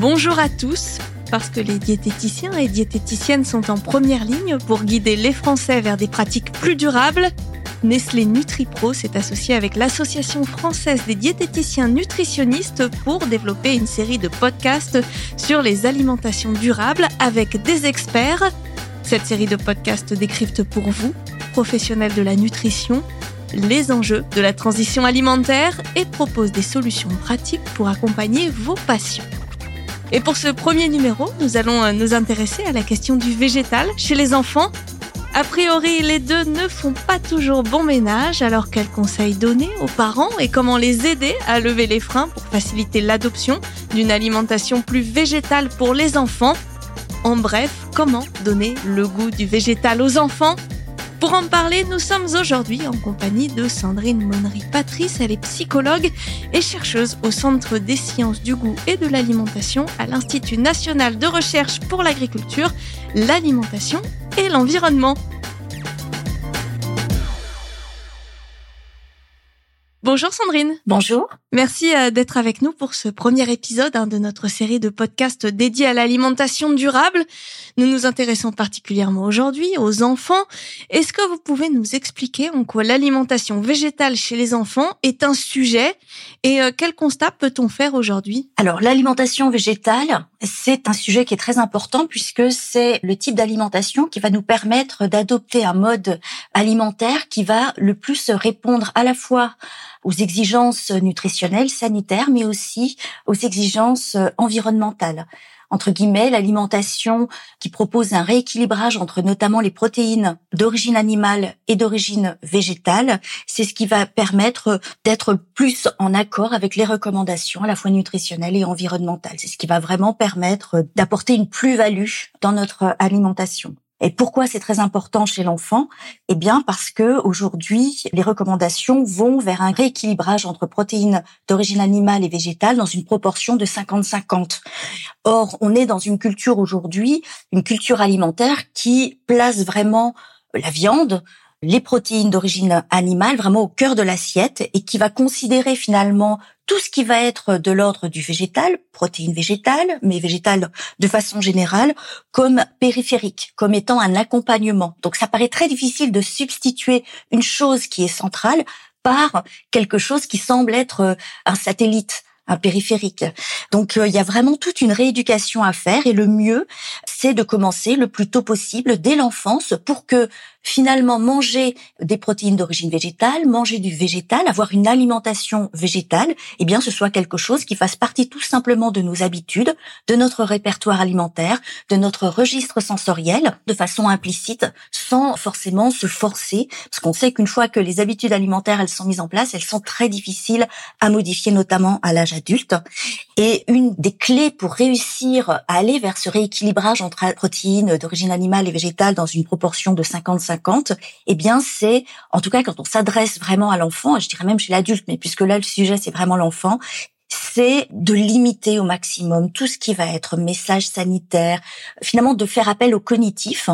Bonjour à tous. Parce que les diététiciens et diététiciennes sont en première ligne pour guider les Français vers des pratiques plus durables, Nestlé NutriPro s'est associé avec l'Association française des diététiciens nutritionnistes pour développer une série de podcasts sur les alimentations durables avec des experts. Cette série de podcasts décrypte pour vous, professionnels de la nutrition, les enjeux de la transition alimentaire et propose des solutions pratiques pour accompagner vos patients. Et pour ce premier numéro, nous allons nous intéresser à la question du végétal chez les enfants. A priori, les deux ne font pas toujours bon ménage, alors quels conseils donner aux parents et comment les aider à lever les freins pour faciliter l'adoption d'une alimentation plus végétale pour les enfants? En bref, comment donner le goût du végétal aux enfants? Pour en parler, nous sommes aujourd'hui en compagnie de Sandrine Monnery-Patrice. Elle est psychologue et chercheuse au Centre des sciences du goût et de l'alimentation à l'Institut national de recherche pour l'agriculture, l'alimentation et l'environnement. Bonjour Sandrine. Bonjour. Merci euh, d'être avec nous pour ce premier épisode hein, de notre série de podcasts dédiés à l'alimentation durable. Nous nous intéressons particulièrement aujourd'hui aux enfants. Est-ce que vous pouvez nous expliquer en quoi l'alimentation végétale chez les enfants est un sujet et euh, quel constat peut-on faire aujourd'hui? Alors l'alimentation végétale, c'est un sujet qui est très important puisque c'est le type d'alimentation qui va nous permettre d'adopter un mode alimentaire qui va le plus répondre à la fois aux exigences nutritionnelles, sanitaires, mais aussi aux exigences euh, environnementales entre guillemets, l'alimentation qui propose un rééquilibrage entre notamment les protéines d'origine animale et d'origine végétale, c'est ce qui va permettre d'être plus en accord avec les recommandations à la fois nutritionnelles et environnementales. C'est ce qui va vraiment permettre d'apporter une plus-value dans notre alimentation. Et pourquoi c'est très important chez l'enfant? Eh bien parce que aujourd'hui, les recommandations vont vers un rééquilibrage entre protéines d'origine animale et végétale dans une proportion de 50-50. Or, on est dans une culture aujourd'hui, une culture alimentaire qui place vraiment la viande, les protéines d'origine animale vraiment au cœur de l'assiette et qui va considérer finalement tout ce qui va être de l'ordre du végétal, protéines végétales, mais végétales de façon générale, comme périphérique, comme étant un accompagnement. Donc ça paraît très difficile de substituer une chose qui est centrale par quelque chose qui semble être un satellite un périphérique. Donc euh, il y a vraiment toute une rééducation à faire et le mieux, c'est de commencer le plus tôt possible dès l'enfance pour que finalement manger des protéines d'origine végétale, manger du végétal, avoir une alimentation végétale, eh bien ce soit quelque chose qui fasse partie tout simplement de nos habitudes, de notre répertoire alimentaire, de notre registre sensoriel, de façon implicite, sans forcément se forcer, parce qu'on sait qu'une fois que les habitudes alimentaires elles sont mises en place, elles sont très difficiles à modifier, notamment à l'âge adulte. Et une des clés pour réussir à aller vers ce rééquilibrage entre protéines d'origine animale et végétale dans une proportion de 50 50, eh bien c'est, en tout cas quand on s'adresse vraiment à l'enfant, je dirais même chez l'adulte, mais puisque là le sujet c'est vraiment l'enfant, c'est de limiter au maximum tout ce qui va être message sanitaire, finalement de faire appel au cognitif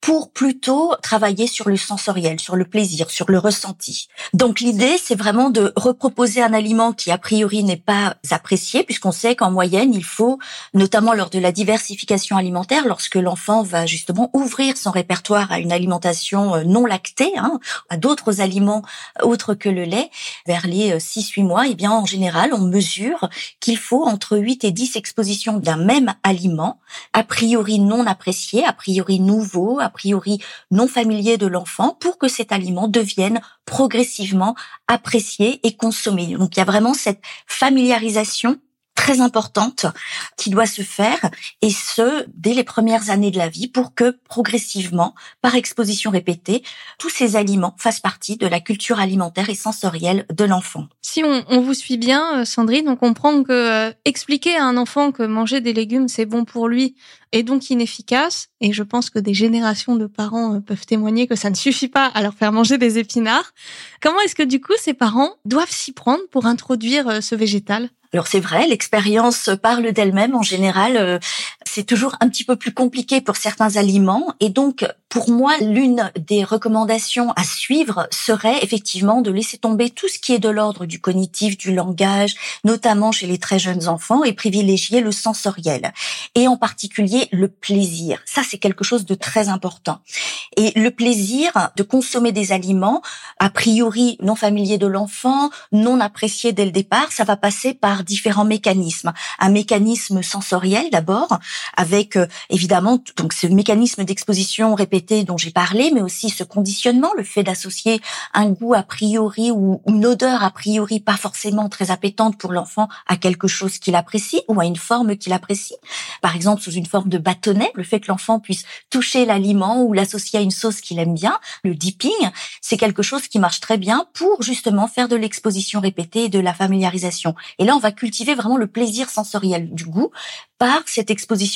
pour plutôt travailler sur le sensoriel, sur le plaisir, sur le ressenti. Donc l'idée, c'est vraiment de reproposer un aliment qui a priori n'est pas apprécié, puisqu'on sait qu'en moyenne, il faut, notamment lors de la diversification alimentaire, lorsque l'enfant va justement ouvrir son répertoire à une alimentation euh, non lactée, hein, à d'autres aliments autres que le lait, vers les 6-8 euh, mois, eh bien en général, on mesure qu'il faut entre 8 et 10 expositions d'un même aliment, a priori non apprécié, a priori nouveau, a priori non familier de l'enfant pour que cet aliment devienne progressivement apprécié et consommé. Donc il y a vraiment cette familiarisation très importante qui doit se faire et ce dès les premières années de la vie pour que progressivement, par exposition répétée, tous ces aliments fassent partie de la culture alimentaire et sensorielle de l'enfant. Si on, on, vous suit bien, euh, Sandrine, on comprend que euh, expliquer à un enfant que manger des légumes c'est bon pour lui est donc inefficace et je pense que des générations de parents euh, peuvent témoigner que ça ne suffit pas à leur faire manger des épinards. Comment est-ce que du coup ces parents doivent s'y prendre pour introduire ce végétal? Alors c'est vrai, l'expérience parle d'elle-même en général. C'est toujours un petit peu plus compliqué pour certains aliments. Et donc, pour moi, l'une des recommandations à suivre serait effectivement de laisser tomber tout ce qui est de l'ordre du cognitif, du langage, notamment chez les très jeunes enfants, et privilégier le sensoriel. Et en particulier, le plaisir. Ça, c'est quelque chose de très important. Et le plaisir de consommer des aliments, a priori non familiers de l'enfant, non appréciés dès le départ, ça va passer par différents mécanismes. Un mécanisme sensoriel d'abord, avec euh, évidemment donc ce mécanisme d'exposition répétée dont j'ai parlé, mais aussi ce conditionnement, le fait d'associer un goût a priori ou une odeur a priori pas forcément très appétante pour l'enfant à quelque chose qu'il apprécie ou à une forme qu'il apprécie. Par exemple, sous une forme de bâtonnet, le fait que l'enfant puisse toucher l'aliment ou l'associer à une sauce qu'il aime bien, le dipping, c'est quelque chose qui marche très bien pour justement faire de l'exposition répétée et de la familiarisation. Et là, on va cultiver vraiment le plaisir sensoriel du goût par cette exposition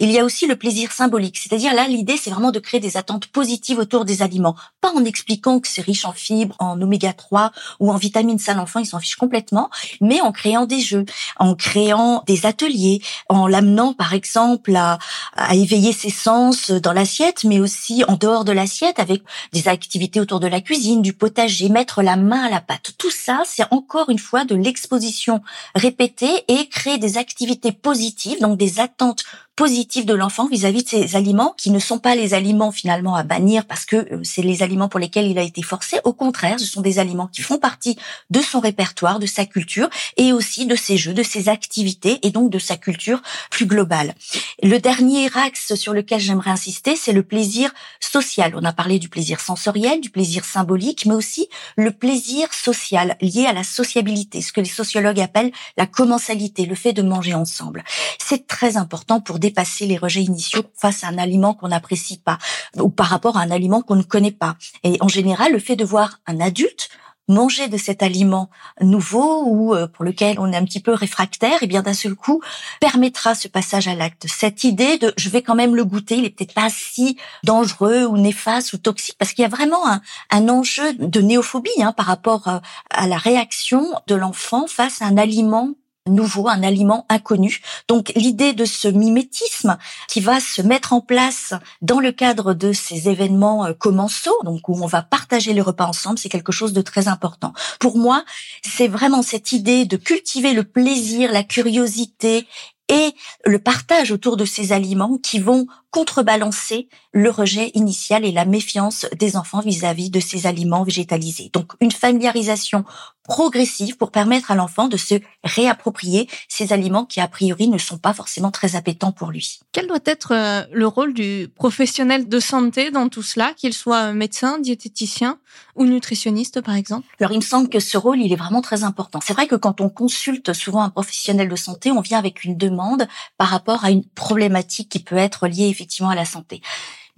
Il y a aussi le plaisir symbolique, c'est-à-dire là l'idée c'est vraiment de créer des attentes positives autour des aliments, pas en expliquant que c'est riche en fibres, en oméga 3 ou en vitamines, ça l'enfant il s'en fiche complètement, mais en créant des jeux, en créant des ateliers, en l'amenant par exemple à, à éveiller ses sens dans l'assiette, mais aussi en dehors de l'assiette avec des activités autour de la cuisine, du potager, mettre la main à la pâte. Tout ça c'est encore une fois de l'exposition répétée et créer des activités positives donc des attentes positif de l'enfant vis-à-vis de ces aliments qui ne sont pas les aliments finalement à bannir parce que euh, c'est les aliments pour lesquels il a été forcé. Au contraire, ce sont des aliments qui font partie de son répertoire, de sa culture et aussi de ses jeux, de ses activités et donc de sa culture plus globale. Le dernier axe sur lequel j'aimerais insister, c'est le plaisir social. On a parlé du plaisir sensoriel, du plaisir symbolique, mais aussi le plaisir social lié à la sociabilité, ce que les sociologues appellent la commensalité, le fait de manger ensemble. C'est très important pour dépasser les rejets initiaux face à un aliment qu'on n'apprécie pas ou par rapport à un aliment qu'on ne connaît pas. Et en général, le fait de voir un adulte manger de cet aliment nouveau ou euh, pour lequel on est un petit peu réfractaire, et eh bien d'un seul coup permettra ce passage à l'acte. Cette idée de je vais quand même le goûter, il est peut-être pas si dangereux ou néfaste ou toxique parce qu'il y a vraiment un, un enjeu de néophobie hein, par rapport euh, à la réaction de l'enfant face à un aliment nouveau, un aliment inconnu. Donc l'idée de ce mimétisme qui va se mettre en place dans le cadre de ces événements euh, commensaux, donc où on va partager les repas ensemble, c'est quelque chose de très important. Pour moi, c'est vraiment cette idée de cultiver le plaisir, la curiosité et le partage autour de ces aliments qui vont contrebalancer le rejet initial et la méfiance des enfants vis-à-vis de ces aliments végétalisés. Donc une familiarisation progressive pour permettre à l'enfant de se réapproprier ces aliments qui a priori ne sont pas forcément très appétants pour lui. Quel doit être euh, le rôle du professionnel de santé dans tout cela, qu'il soit médecin, diététicien ou nutritionniste par exemple? Alors il me semble que ce rôle il est vraiment très important. C'est vrai que quand on consulte souvent un professionnel de santé, on vient avec une demande par rapport à une problématique qui peut être liée effectivement à la santé.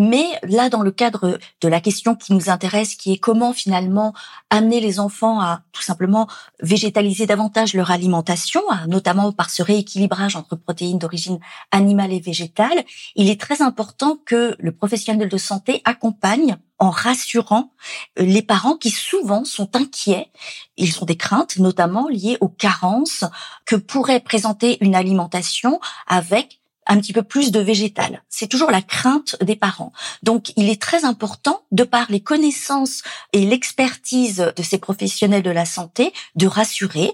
Mais là, dans le cadre de la question qui nous intéresse, qui est comment finalement amener les enfants à tout simplement végétaliser davantage leur alimentation, notamment par ce rééquilibrage entre protéines d'origine animale et végétale, il est très important que le professionnel de santé accompagne en rassurant les parents qui souvent sont inquiets. Ils ont des craintes, notamment liées aux carences que pourrait présenter une alimentation avec un petit peu plus de végétal. C'est toujours la crainte des parents. Donc, il est très important, de par les connaissances et l'expertise de ces professionnels de la santé, de rassurer.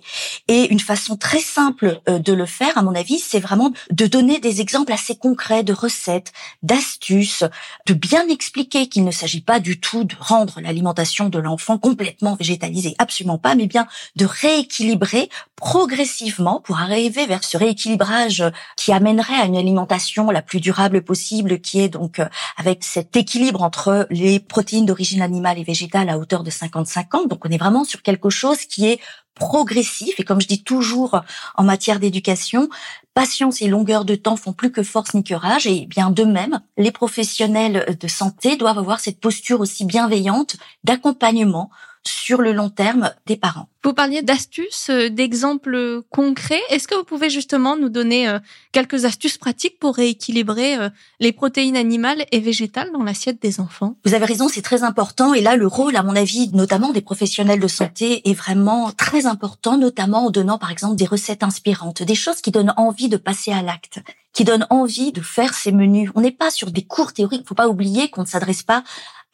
Et une façon très simple euh, de le faire, à mon avis, c'est vraiment de donner des exemples assez concrets de recettes, d'astuces, de bien expliquer qu'il ne s'agit pas du tout de rendre l'alimentation de l'enfant complètement végétalisée, absolument pas, mais bien de rééquilibrer progressivement pour arriver vers ce rééquilibrage qui amènerait à une alimentation la plus durable possible, qui est donc euh, avec cet équilibre entre les protéines d'origine animale et végétale à hauteur de 50-50. Donc on est vraiment sur quelque chose qui est progressif et comme je dis toujours en matière d'éducation, patience et longueur de temps font plus que force ni que et bien de même, les professionnels de santé doivent avoir cette posture aussi bienveillante d'accompagnement sur le long terme des parents. Vous parliez d'astuces, euh, d'exemples concrets. Est-ce que vous pouvez justement nous donner euh, quelques astuces pratiques pour rééquilibrer euh, les protéines animales et végétales dans l'assiette des enfants? Vous avez raison, c'est très important. Et là, le rôle, à mon avis, notamment des professionnels de santé, est vraiment très important, notamment en donnant, par exemple, des recettes inspirantes, des choses qui donnent envie de passer à l'acte qui donnent envie de faire ces menus. On n'est pas sur des cours théoriques. Il faut pas oublier qu'on ne s'adresse pas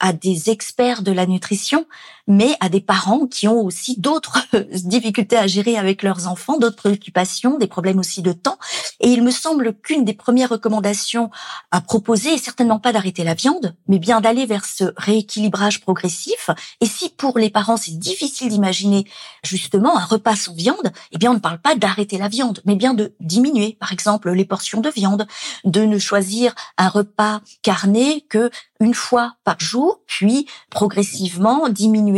à des experts de la nutrition, mais à des parents qui ont aussi d'autres difficultés à gérer avec leurs enfants, d'autres préoccupations, des problèmes aussi de temps. Et il me semble qu'une des premières recommandations à proposer est certainement pas d'arrêter la viande, mais bien d'aller vers ce rééquilibrage progressif. Et si pour les parents c'est difficile d'imaginer justement un repas sans viande, eh bien on ne parle pas d'arrêter la viande, mais bien de diminuer, par exemple, les portions de viande, de ne choisir un repas carné que une fois par jour, puis progressivement diminuer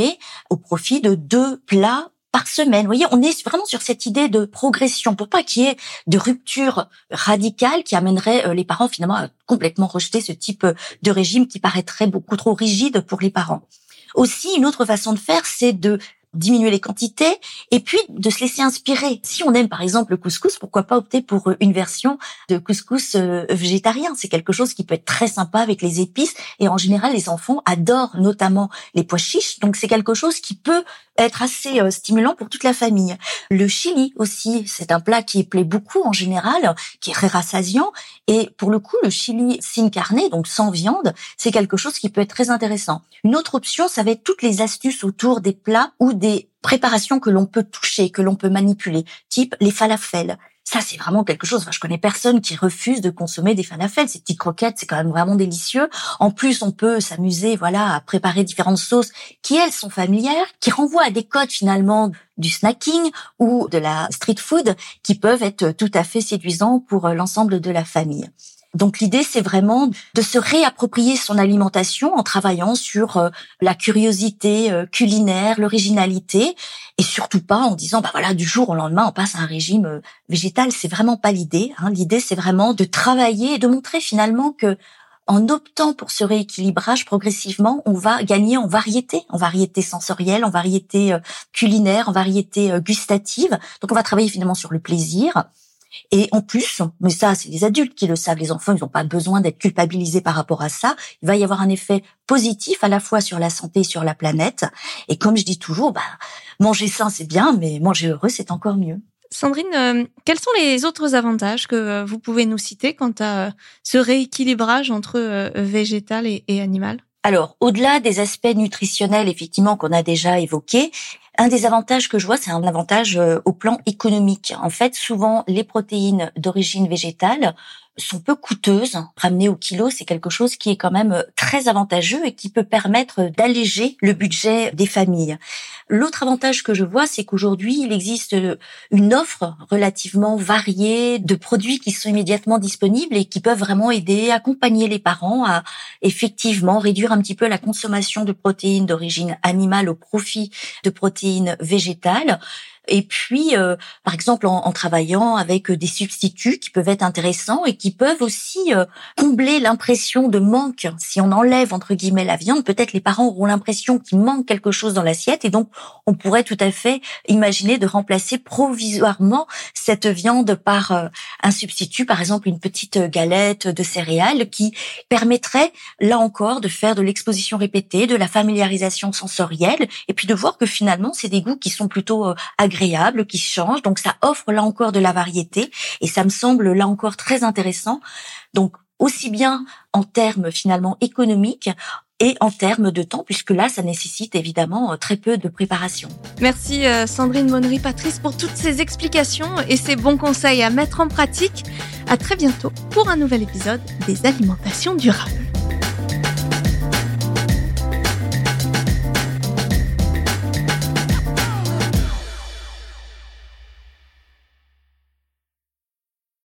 au profit de deux plats par semaine. Vous voyez, on est vraiment sur cette idée de progression pour pas qu'il y ait de rupture radicale qui amènerait euh, les parents finalement à complètement rejeter ce type de régime qui paraîtrait beaucoup trop rigide pour les parents. Aussi, une autre façon de faire, c'est de diminuer les quantités et puis de se laisser inspirer. Si on aime par exemple le couscous, pourquoi pas opter pour euh, une version de couscous euh, végétarien C'est quelque chose qui peut être très sympa avec les épices et en général les enfants adorent notamment les pois chiches, donc c'est quelque chose qui peut être assez euh, stimulant pour toute la famille. Le chili aussi, c'est un plat qui plaît beaucoup en général, qui est très rassasiant et pour le coup le chili sin carne, donc sans viande, c'est quelque chose qui peut être très intéressant. Une autre option, ça va être toutes les astuces autour des plats ou des des préparations que l'on peut toucher, que l'on peut manipuler, type les falafels. Ça, c'est vraiment quelque chose. Je connais personne qui refuse de consommer des falafels. Ces petites croquettes, c'est quand même vraiment délicieux. En plus, on peut s'amuser, voilà, à préparer différentes sauces qui, elles, sont familières, qui renvoient à des codes, finalement, du snacking ou de la street food qui peuvent être tout à fait séduisants pour l'ensemble de la famille. Donc l'idée, c'est vraiment de se réapproprier son alimentation en travaillant sur euh, la curiosité euh, culinaire, l'originalité, et surtout pas en disant bah voilà du jour au lendemain on passe à un régime euh, végétal. C'est vraiment pas l'idée. Hein. L'idée, c'est vraiment de travailler et de montrer finalement que en optant pour ce rééquilibrage progressivement, on va gagner en variété, en variété sensorielle, en variété culinaire, en variété gustative. Donc on va travailler finalement sur le plaisir, et en plus, mais ça, c'est les adultes qui le savent, les enfants, ils n'ont pas besoin d'être culpabilisés par rapport à ça. Il va y avoir un effet positif à la fois sur la santé et sur la planète. Et comme je dis toujours, bah, manger sain, c'est bien, mais manger heureux, c'est encore mieux. Sandrine, euh, quels sont les autres avantages que euh, vous pouvez nous citer quant à euh, ce rééquilibrage entre végétal et, et animal? Alors, au-delà des aspects nutritionnels, effectivement, qu'on a déjà évoqués, un des avantages que je vois, c'est un avantage euh, au plan économique. En fait, souvent, les protéines d'origine végétale sont peu coûteuses. Ramener au kilo, c'est quelque chose qui est quand même euh, très avantageux et qui peut permettre d'alléger le budget des familles. L'autre avantage que je vois, c'est qu'aujourd'hui, il existe euh, une offre relativement variée de produits qui sont immédiatement disponibles et qui peuvent vraiment aider, accompagner les parents à effectivement réduire un petit peu la consommation de protéines d'origine animale au profit de protéines végétales et puis, euh, par exemple, en, travaillant avec euh, des substituts qui peuvent être intéressants et qui peuvent aussi euh, combler l'impression de manque. Si on enlève entre guillemets la viande, peut-être les parents auront l'impression qu'il manque quelque chose dans l'assiette, et donc on pourrait tout à fait imaginer de remplacer provisoirement cette viande par un substitut, par exemple une petite galette de céréales, qui permettrait là encore de faire de l'exposition répétée, de la familiarisation sensorielle, et puis de voir que finalement c'est des goûts qui sont plutôt agréables qui change. Donc ça offre là encore de la variété et ça me semble là encore très intéressant. Donc aussi bien en termes finalement économiques et en termes de temps, puisque là, ça nécessite évidemment euh, très peu de préparation. Merci euh, Sandrine Monnery-Patrice pour toutes ces explications et ces bons conseils à mettre en pratique. À très bientôt pour un nouvel épisode des alimentations durables.